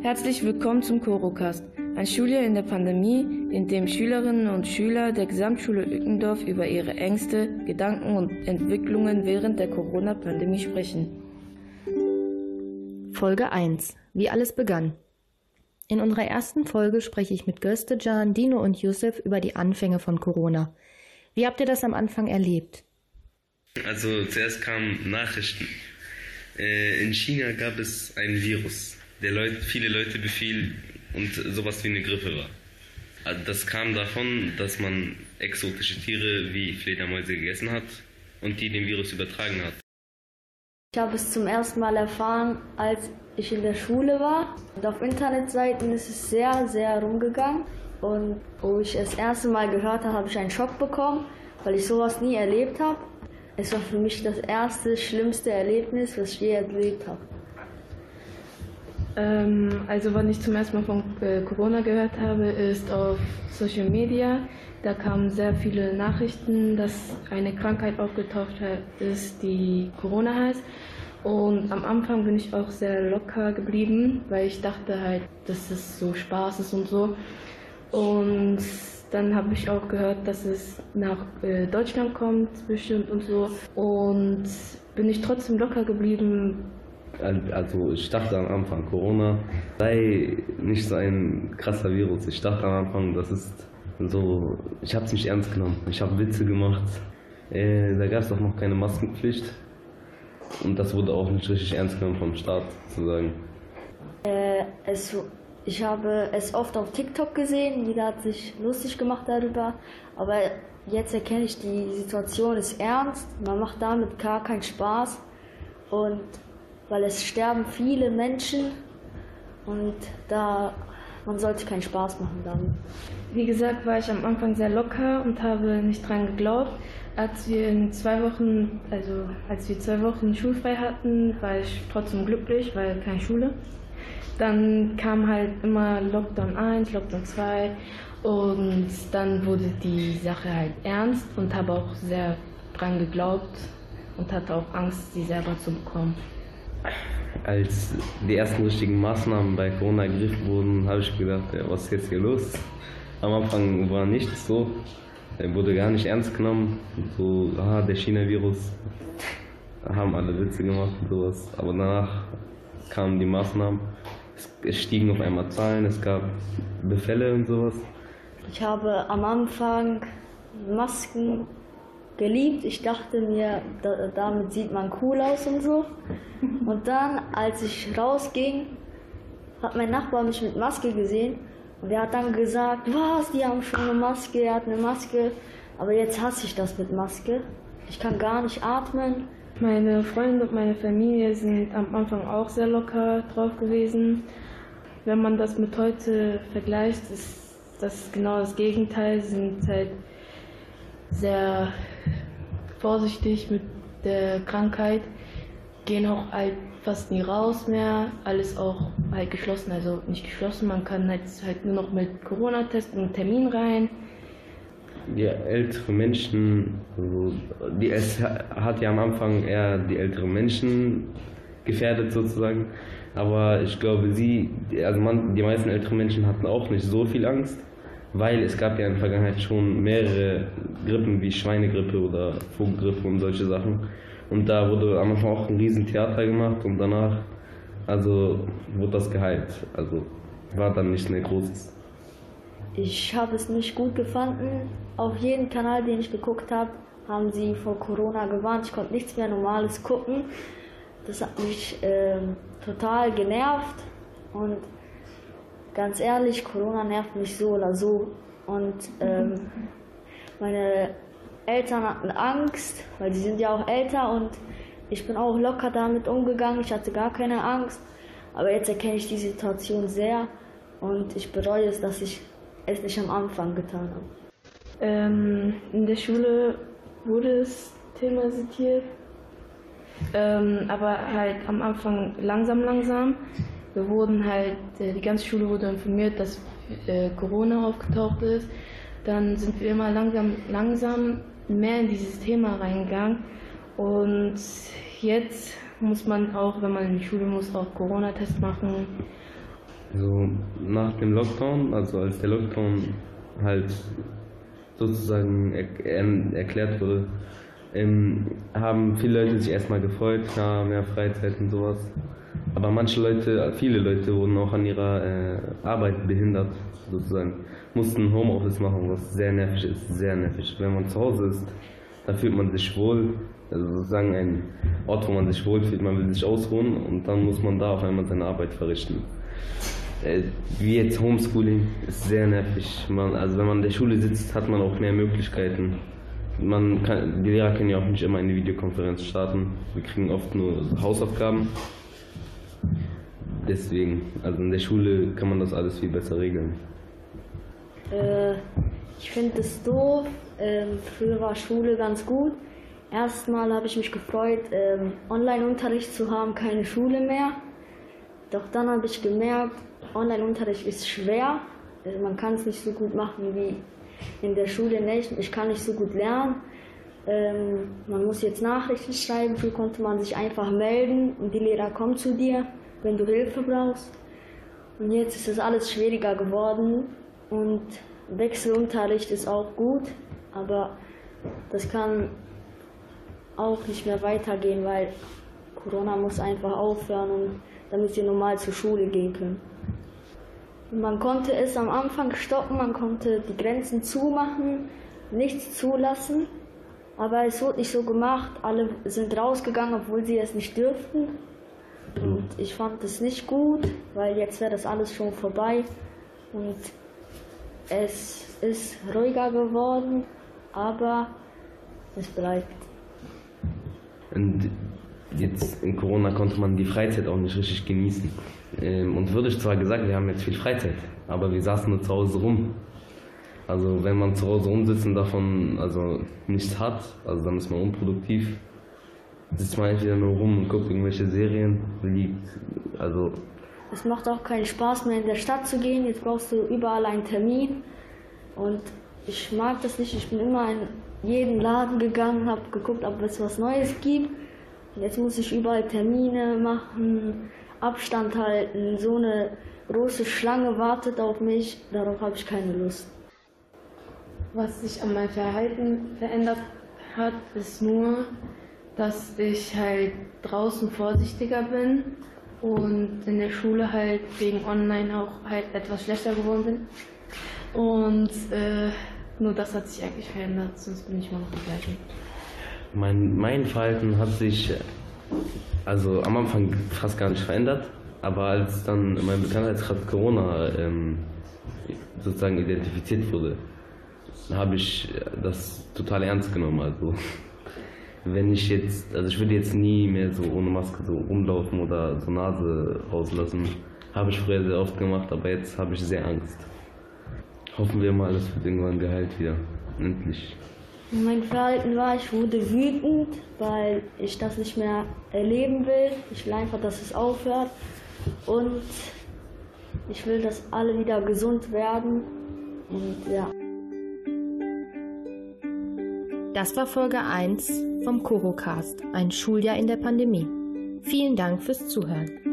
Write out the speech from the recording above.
Herzlich willkommen zum Corocast, ein Schuljahr in der Pandemie, in dem Schülerinnen und Schüler der Gesamtschule Ückendorf über ihre Ängste, Gedanken und Entwicklungen während der Corona-Pandemie sprechen. Folge 1. Wie alles begann. In unserer ersten Folge spreche ich mit Göstejan, Dino und Yusuf über die Anfänge von Corona. Wie habt ihr das am Anfang erlebt? Also zuerst kamen Nachrichten. Äh, in China gab es ein Virus der Leute, viele Leute befiel und sowas wie eine Grippe war. Also das kam davon, dass man exotische Tiere wie Fledermäuse gegessen hat und die den Virus übertragen hat. Ich habe es zum ersten Mal erfahren, als ich in der Schule war. Und auf Internetseiten ist es sehr, sehr rumgegangen. Und wo ich es das erste Mal gehört habe, habe ich einen Schock bekommen, weil ich sowas nie erlebt habe. Es war für mich das erste, schlimmste Erlebnis, was ich je erlebt habe. Ähm, also, wann ich zum ersten Mal von äh, Corona gehört habe, ist auf Social Media. Da kamen sehr viele Nachrichten, dass eine Krankheit aufgetaucht ist, die Corona heißt. Und am Anfang bin ich auch sehr locker geblieben, weil ich dachte halt, dass es so Spaß ist und so. Und dann habe ich auch gehört, dass es nach äh, Deutschland kommt, bestimmt und so. Und bin ich trotzdem locker geblieben, also ich dachte am Anfang, Corona sei nicht so ein krasser Virus. Ich dachte am Anfang, das ist so, ich habe es nicht ernst genommen. Ich habe Witze gemacht. Äh, da gab es auch noch keine Maskenpflicht. Und das wurde auch nicht richtig ernst genommen vom Staat, sozusagen. Äh, es, ich habe es oft auf TikTok gesehen, jeder hat sich lustig gemacht darüber. Aber jetzt erkenne ich, die Situation ist ernst, man macht damit gar keinen Spaß. Und weil es sterben viele Menschen und da man sollte keinen Spaß machen damit. Wie gesagt, war ich am Anfang sehr locker und habe nicht dran geglaubt. Als wir in zwei Wochen, also als wir zwei Wochen schulfrei hatten, war ich trotzdem glücklich, weil keine Schule. Dann kam halt immer Lockdown 1, Lockdown 2 und dann wurde die Sache halt ernst und habe auch sehr dran geglaubt und hatte auch Angst, sie selber zu bekommen als die ersten richtigen Maßnahmen bei Corona ergriffen wurden, habe ich gedacht, ja, was ist jetzt hier los? Am Anfang war nichts so, er wurde gar nicht ernst genommen. So, ah, der China-Virus, haben alle Witze gemacht und sowas. Aber danach kamen die Maßnahmen, es stiegen auf einmal Zahlen, es gab Befälle und sowas. Ich habe am Anfang Masken geliebt. Ich dachte mir, da, damit sieht man cool aus und so. Und dann, als ich rausging, hat mein Nachbar mich mit Maske gesehen und er hat dann gesagt, was, die haben schon eine Maske, er hat eine Maske. Aber jetzt hasse ich das mit Maske. Ich kann gar nicht atmen. Meine Freunde und meine Familie sind am Anfang auch sehr locker drauf gewesen. Wenn man das mit heute vergleicht, ist das genau das Gegenteil. Sie sind halt sehr vorsichtig mit der Krankheit, gehen auch halt fast nie raus mehr, alles auch halt geschlossen, also nicht geschlossen, man kann jetzt halt nur noch mit Corona-Test einen Termin rein. Die ältere Menschen, die, es hat ja am Anfang eher die älteren Menschen gefährdet sozusagen, aber ich glaube, sie, also man, die meisten älteren Menschen hatten auch nicht so viel Angst weil es gab ja in der Vergangenheit schon mehrere Grippen wie Schweinegrippe oder Vogelgrippe und solche Sachen. Und da wurde am Anfang auch ein riesen Theater gemacht und danach also wurde das geheilt. Also war dann nicht mehr großes. Ich habe es nicht gut gefunden. Auf jedem Kanal, den ich geguckt habe, haben sie vor Corona gewarnt. Ich konnte nichts mehr Normales gucken. Das hat mich äh, total genervt und ganz ehrlich, Corona nervt mich so oder so. Und ähm, meine Eltern hatten Angst, weil sie sind ja auch älter und ich bin auch locker damit umgegangen. Ich hatte gar keine Angst. Aber jetzt erkenne ich die Situation sehr und ich bereue es, dass ich es nicht am Anfang getan habe. Ähm, in der Schule wurde es thematisiert, ähm, aber halt am Anfang langsam, langsam. Wir wurden halt, äh, die ganze Schule wurde informiert, dass äh, Corona aufgetaucht ist. Dann sind wir immer langsam, langsam mehr in dieses Thema reingegangen. Und jetzt muss man auch, wenn man in die Schule muss, auch Corona-Test machen. So nach dem Lockdown, also als der Lockdown halt sozusagen er erklärt wurde, ähm, haben viele Leute sich erstmal gefreut, ja, mehr Freizeit und sowas. Aber manche Leute, viele Leute wurden auch an ihrer äh, Arbeit behindert, sozusagen. Mussten Homeoffice machen, was sehr nervig ist, sehr nervig. Wenn man zu Hause ist, da fühlt man sich wohl, also sozusagen ein Ort, wo man sich wohlfühlt, man will sich ausruhen und dann muss man da auf einmal seine Arbeit verrichten. Äh, wie jetzt Homeschooling ist sehr nervig. Man, also wenn man in der Schule sitzt, hat man auch mehr Möglichkeiten. Man kann, die Lehrer können ja auch nicht immer eine Videokonferenz starten. Wir kriegen oft nur Hausaufgaben. Deswegen, also in der Schule kann man das alles viel besser regeln. Äh, ich finde es doof. Ähm, früher war Schule ganz gut. Erstmal habe ich mich gefreut, ähm, Online-Unterricht zu haben, keine Schule mehr. Doch dann habe ich gemerkt, Online-Unterricht ist schwer. Also man kann es nicht so gut machen wie in der Schule. Nicht. Ich kann nicht so gut lernen. Ähm, man muss jetzt Nachrichten schreiben. Früher konnte man sich einfach melden und die Lehrer kommen zu dir, wenn du Hilfe brauchst. Und jetzt ist es alles schwieriger geworden und Wechselunterricht ist auch gut, aber das kann auch nicht mehr weitergehen, weil Corona muss einfach aufhören und damit sie normal zur Schule gehen können. Man konnte es am Anfang stoppen, man konnte die Grenzen zumachen, nichts zulassen, aber es wurde nicht so gemacht. Alle sind rausgegangen, obwohl sie es nicht dürften. Und ich fand es nicht gut, weil jetzt wäre das alles schon vorbei und es ist ruhiger geworden, aber es bleibt. Und jetzt in Corona konnte man die Freizeit auch nicht richtig genießen. Ähm, und würde ich zwar gesagt, wir haben jetzt viel Freizeit, aber wir saßen nur zu Hause rum. Also wenn man zu Hause rumsitzt und davon also nichts hat, also dann ist man unproduktiv, sitzt man entweder nur rum und guckt irgendwelche Serien, liegt, also... Es macht auch keinen Spaß mehr in der Stadt zu gehen, jetzt brauchst du überall einen Termin und ich mag das nicht, ich bin immer in jeden Laden gegangen, habe geguckt, ob es was Neues gibt. Jetzt muss ich überall Termine machen, Abstand halten. So eine große Schlange wartet auf mich. Darauf habe ich keine Lust. Was sich an meinem Verhalten verändert hat, ist nur, dass ich halt draußen vorsichtiger bin und in der Schule halt wegen Online auch halt etwas schlechter geworden bin. Und äh, nur das hat sich eigentlich verändert, sonst bin ich immer noch die gleiche. Mein, mein Verhalten hat sich also am Anfang fast gar nicht verändert, aber als dann mein Bekanntheitsgrad Corona ähm, sozusagen identifiziert wurde, habe ich das total ernst genommen. Also wenn ich jetzt, also ich würde jetzt nie mehr so ohne Maske so rumlaufen oder so Nase rauslassen. Habe ich früher sehr oft gemacht, aber jetzt habe ich sehr Angst. Hoffen wir mal, es wird irgendwann geheilt wieder. Endlich. Mein Verhalten war, ich wurde wütend, weil ich das nicht mehr erleben will. Ich will einfach, dass es aufhört. Und ich will, dass alle wieder gesund werden. Und ja. Das war Folge 1 vom Korocast, ein Schuljahr in der Pandemie. Vielen Dank fürs Zuhören.